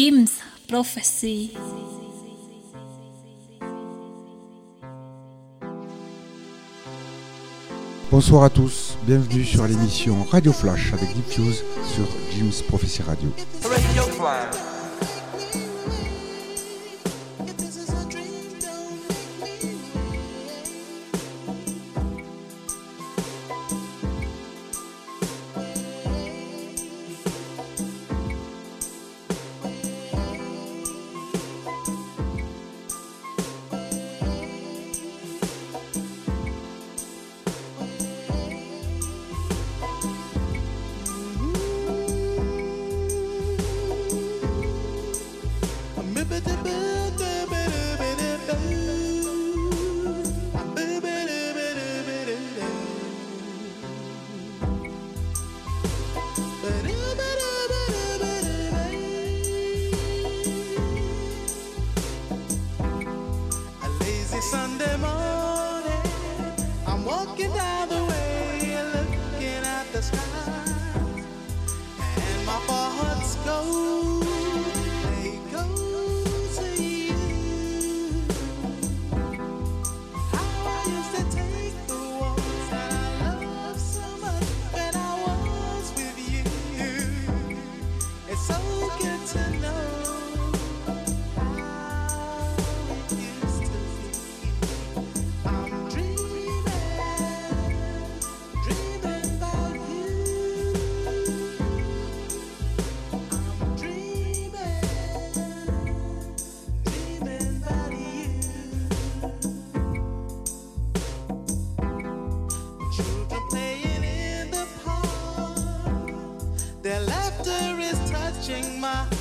Jim's prophecy. Bonsoir à tous, bienvenue sur l'émission Radio Flash avec Diffuse sur Jim's Prophecy Radio. touching my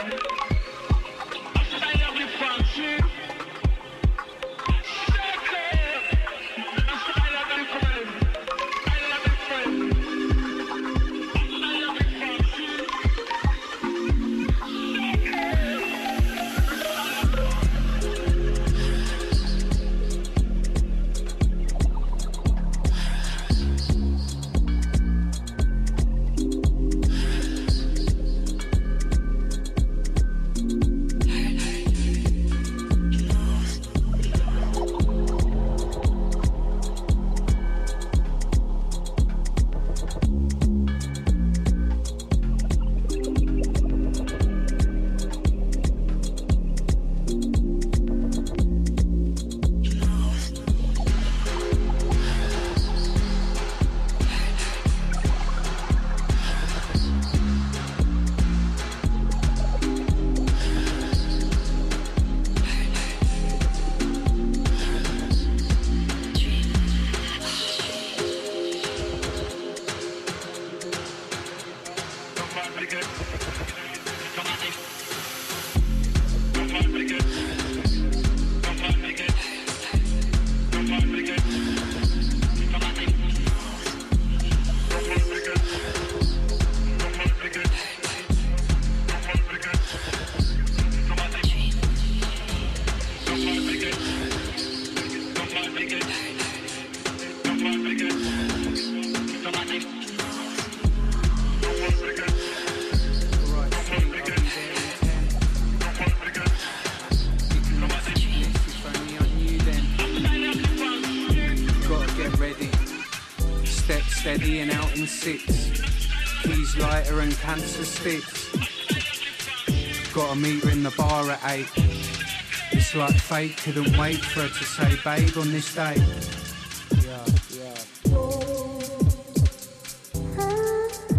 Gotta steady and out in six. Keys lighter and cancer sticks. Got a meter in the bar at eight. It's like fate couldn't wait for her to say babe on this day. Yeah, yeah.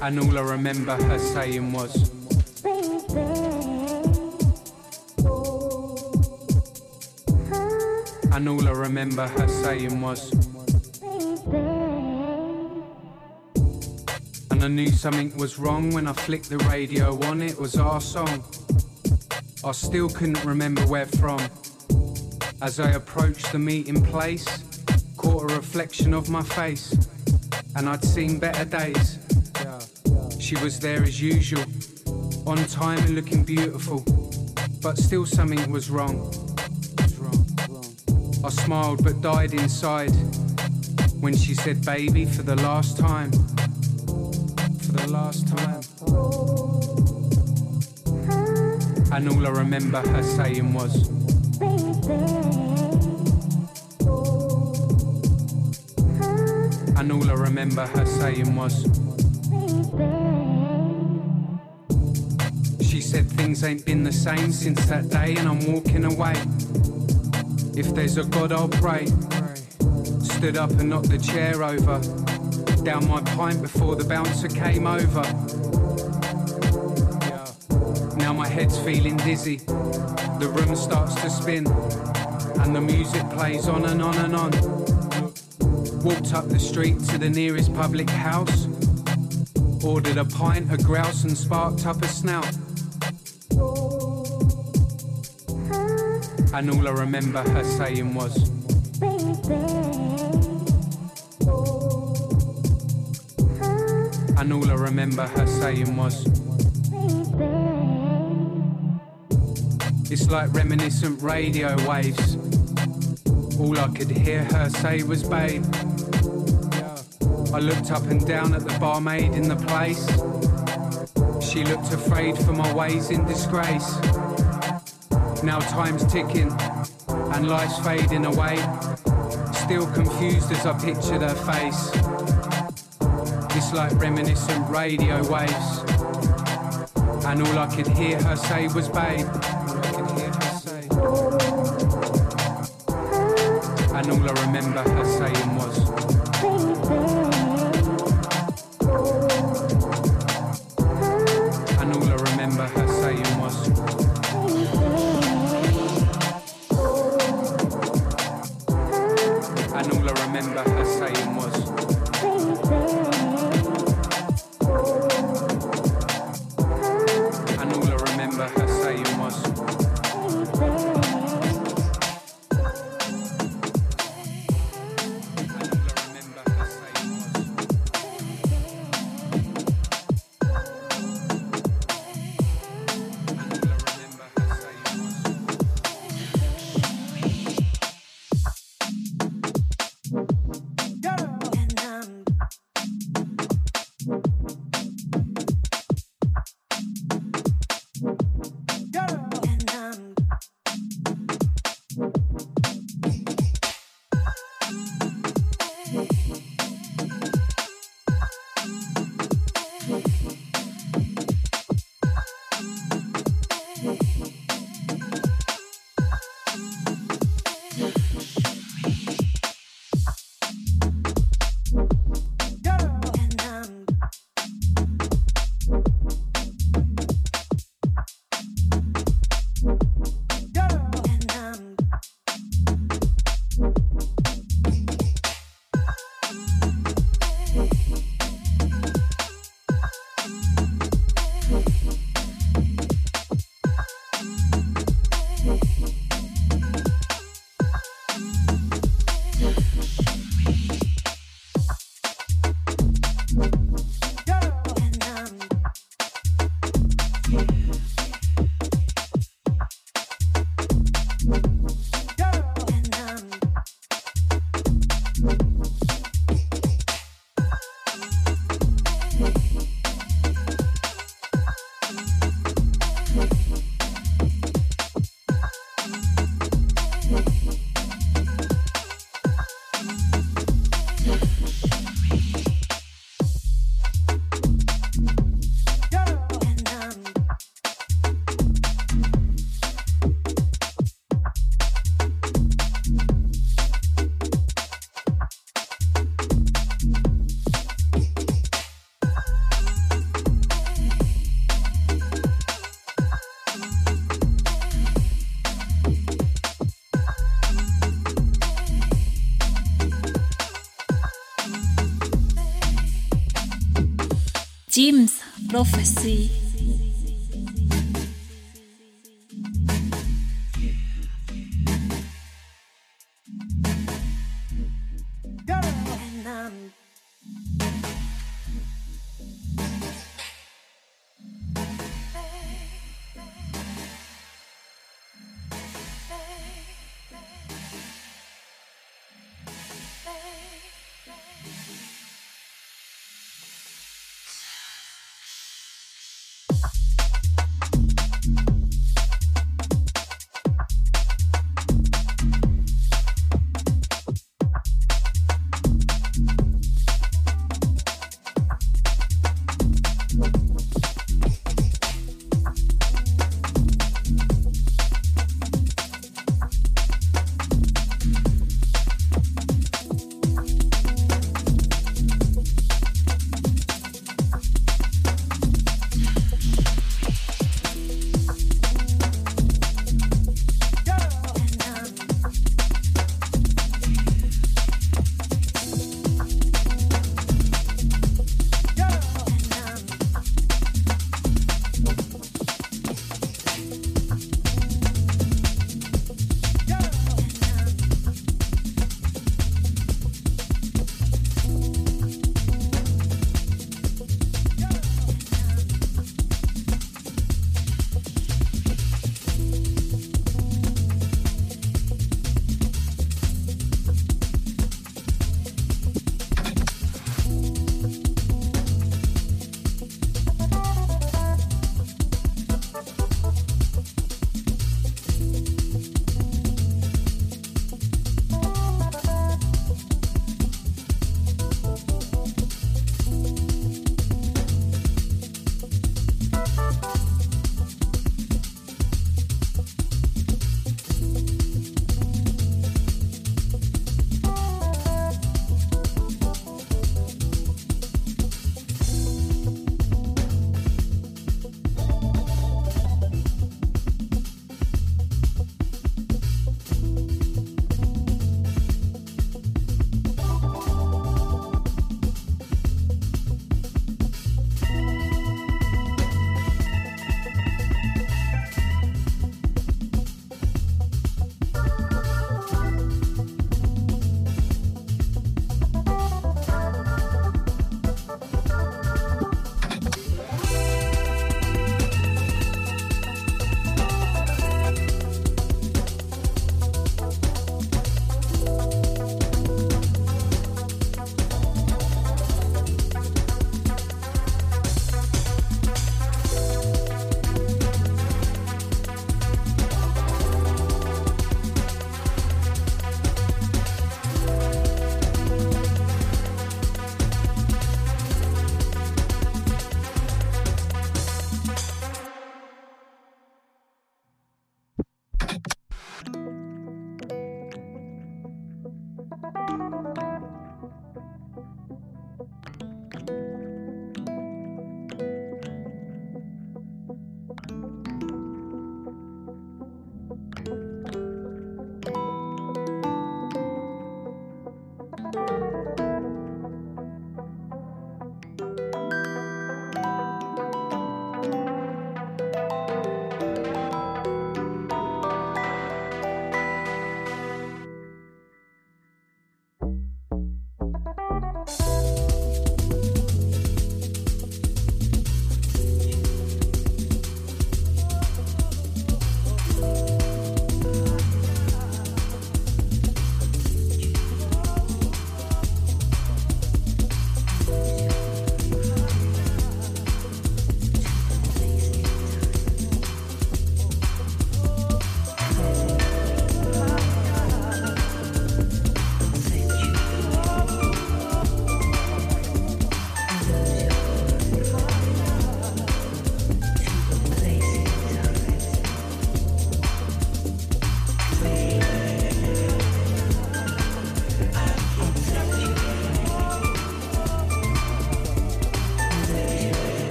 And all I remember her saying was, and all I remember her saying was, I knew something was wrong when I flicked the radio on. It was our song. I still couldn't remember where from. As I approached the meeting place, caught a reflection of my face, and I'd seen better days. She was there as usual, on time and looking beautiful, but still something was wrong. I smiled but died inside when she said baby for the last time. Last time. And all I remember her saying was, and all I remember her saying was, she said things ain't been the same since that day and I'm walking away. If there's a God, I'll pray. Stood up and knocked the chair over. Down my pint before the bouncer came over. Now my head's feeling dizzy. The room starts to spin. And the music plays on and on and on. Walked up the street to the nearest public house. Ordered a pint of grouse and sparked up a snout. And all I remember her saying was, and all I remember her saying was, it's like reminiscent radio waves. All I could hear her say was, babe. I looked up and down at the barmaid in the place. She looked afraid for my ways in disgrace. Now time's ticking and life's fading away. Still confused as I pictured her face. It's like reminiscent radio waves. And all I could hear her say was, babe. And all I remember her saying Jim's Prophecy.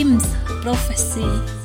Jim's Prophecy.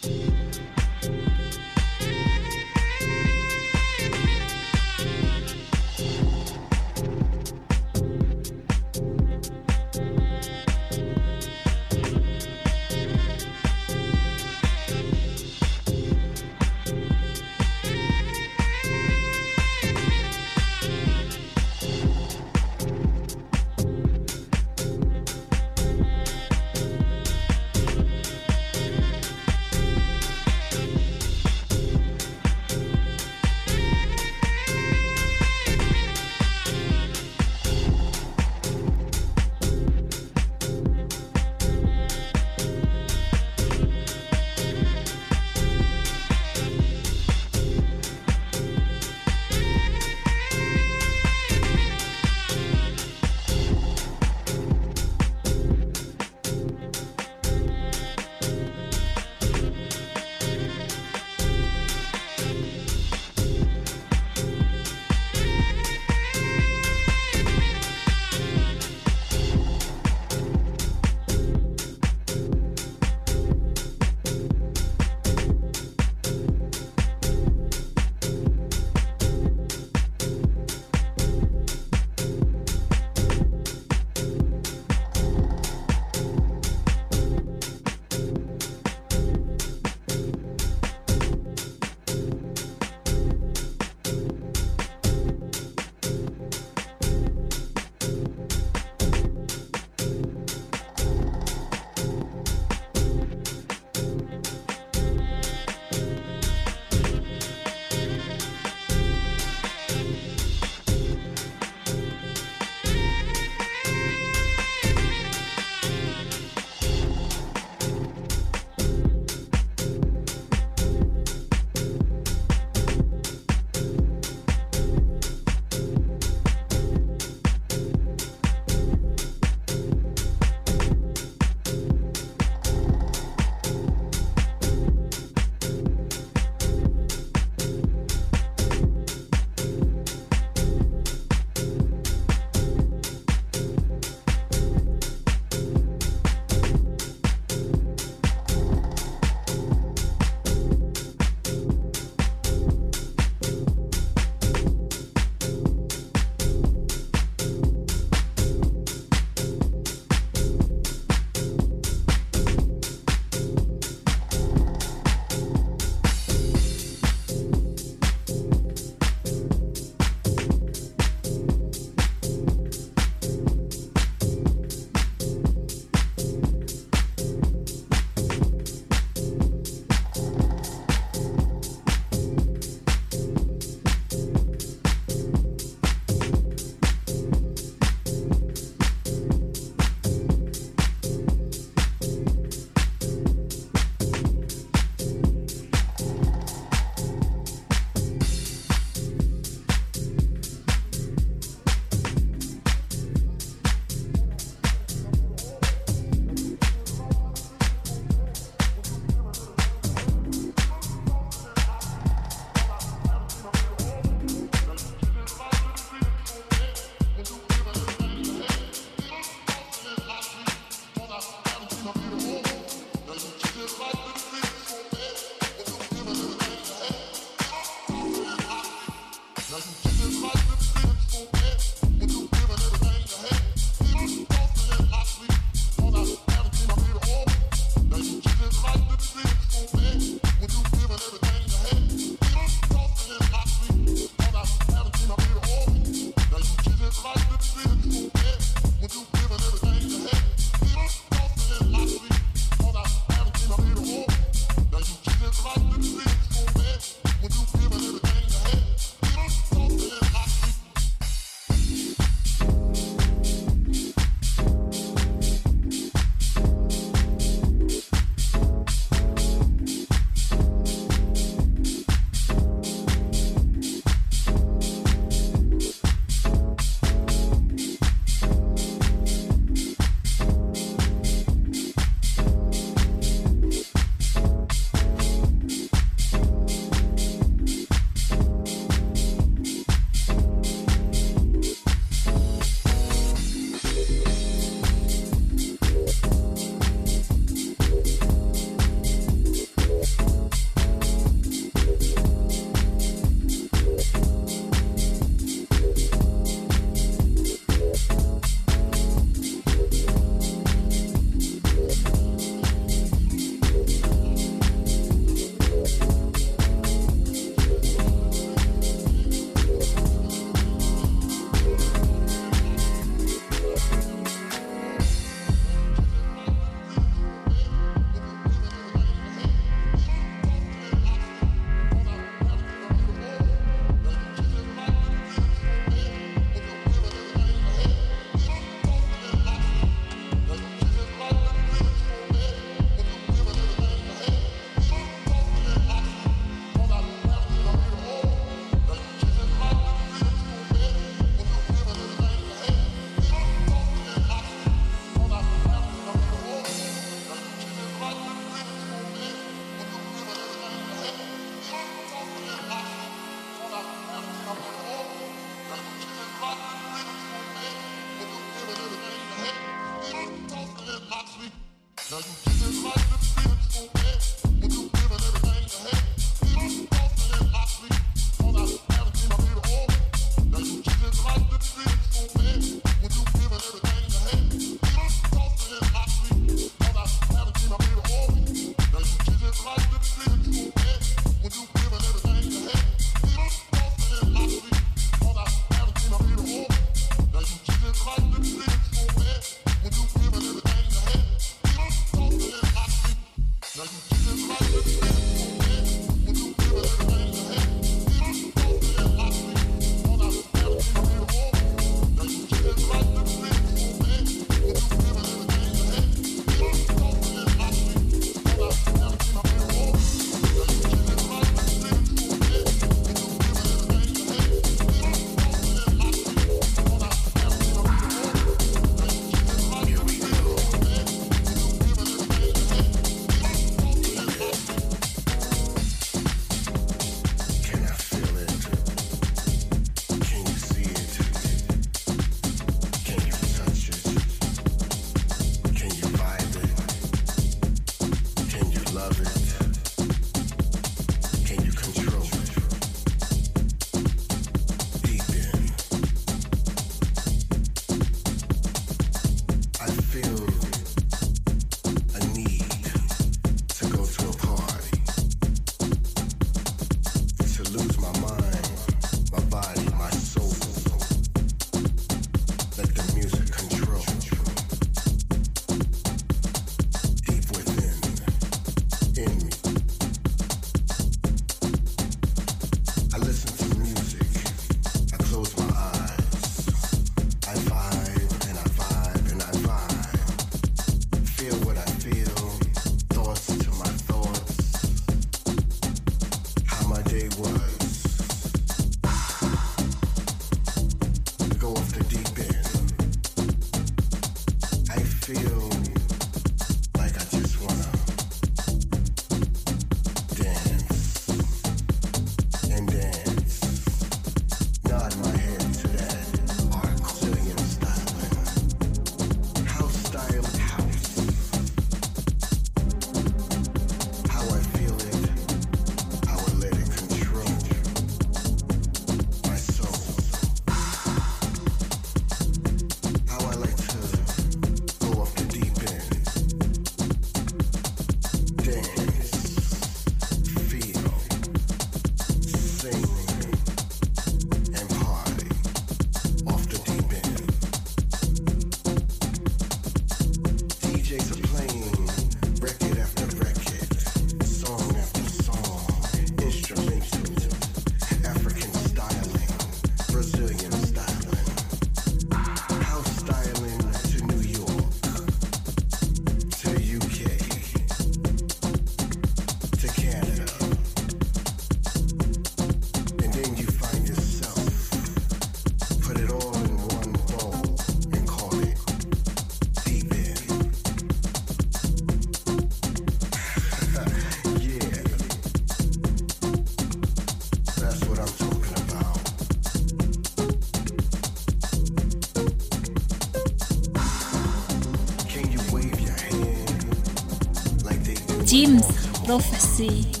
In Prophecy.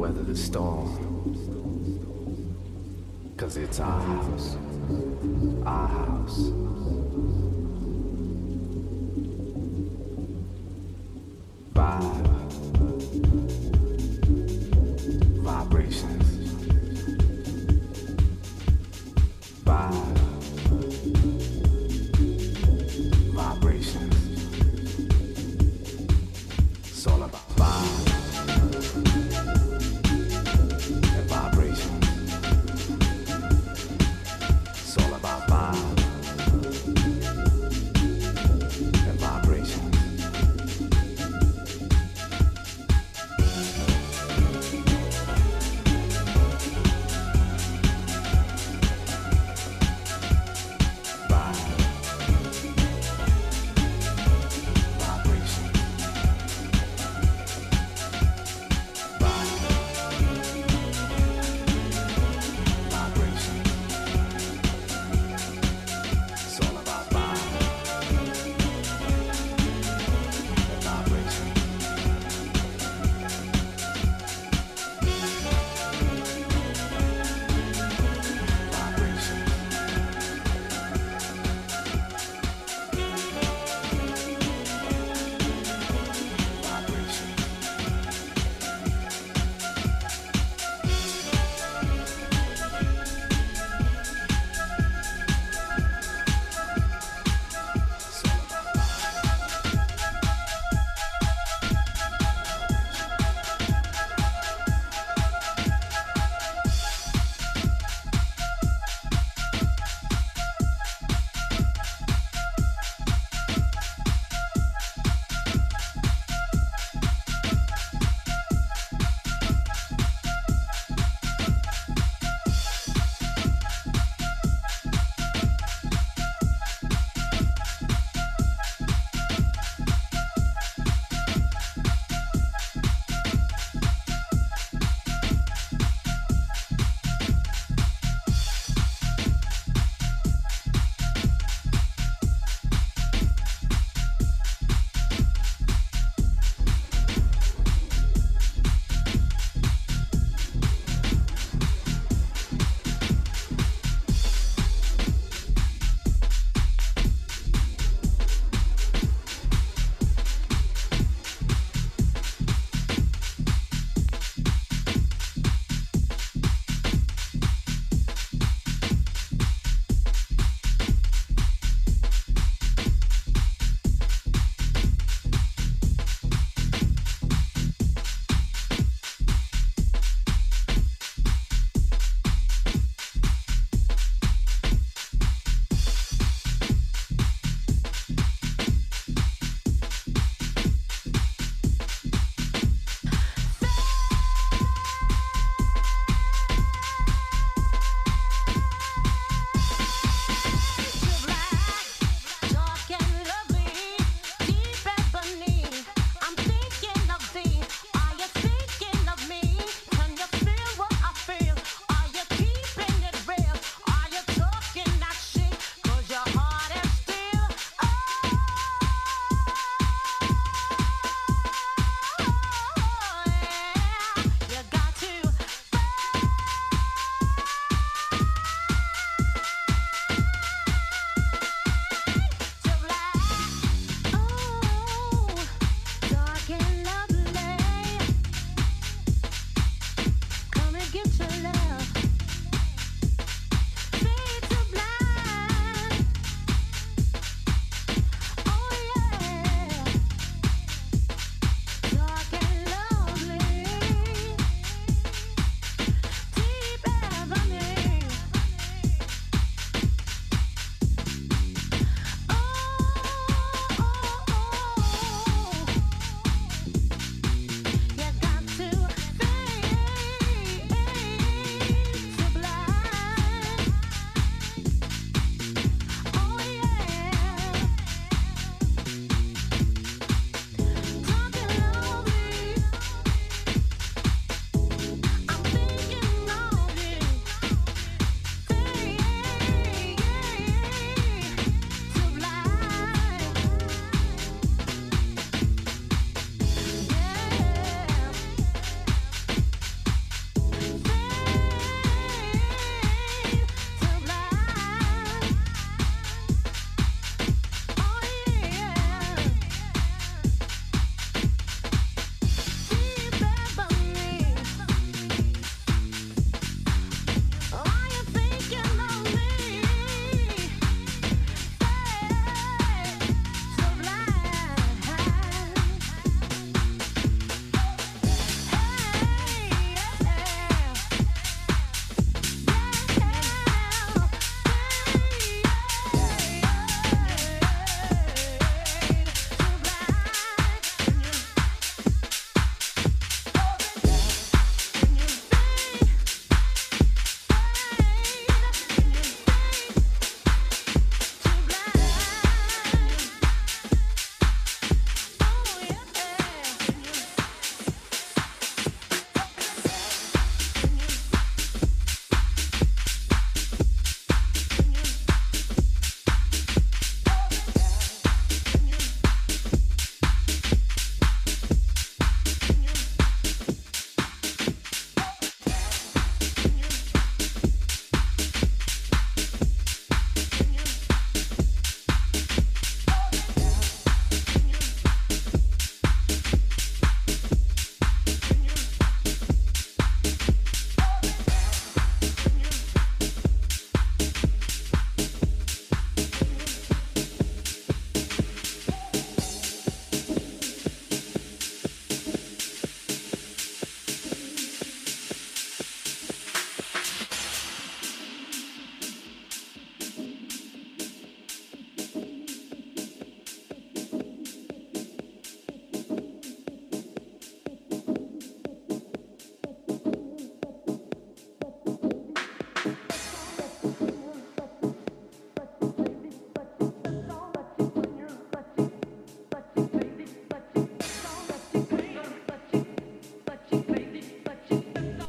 Weather the storm. Cause it's our house. Our house.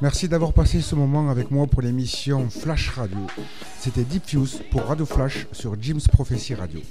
Merci d'avoir passé ce moment avec moi pour l'émission Flash Radio. C'était Deep Fuse pour Radio Flash sur Jim's Prophecy Radio.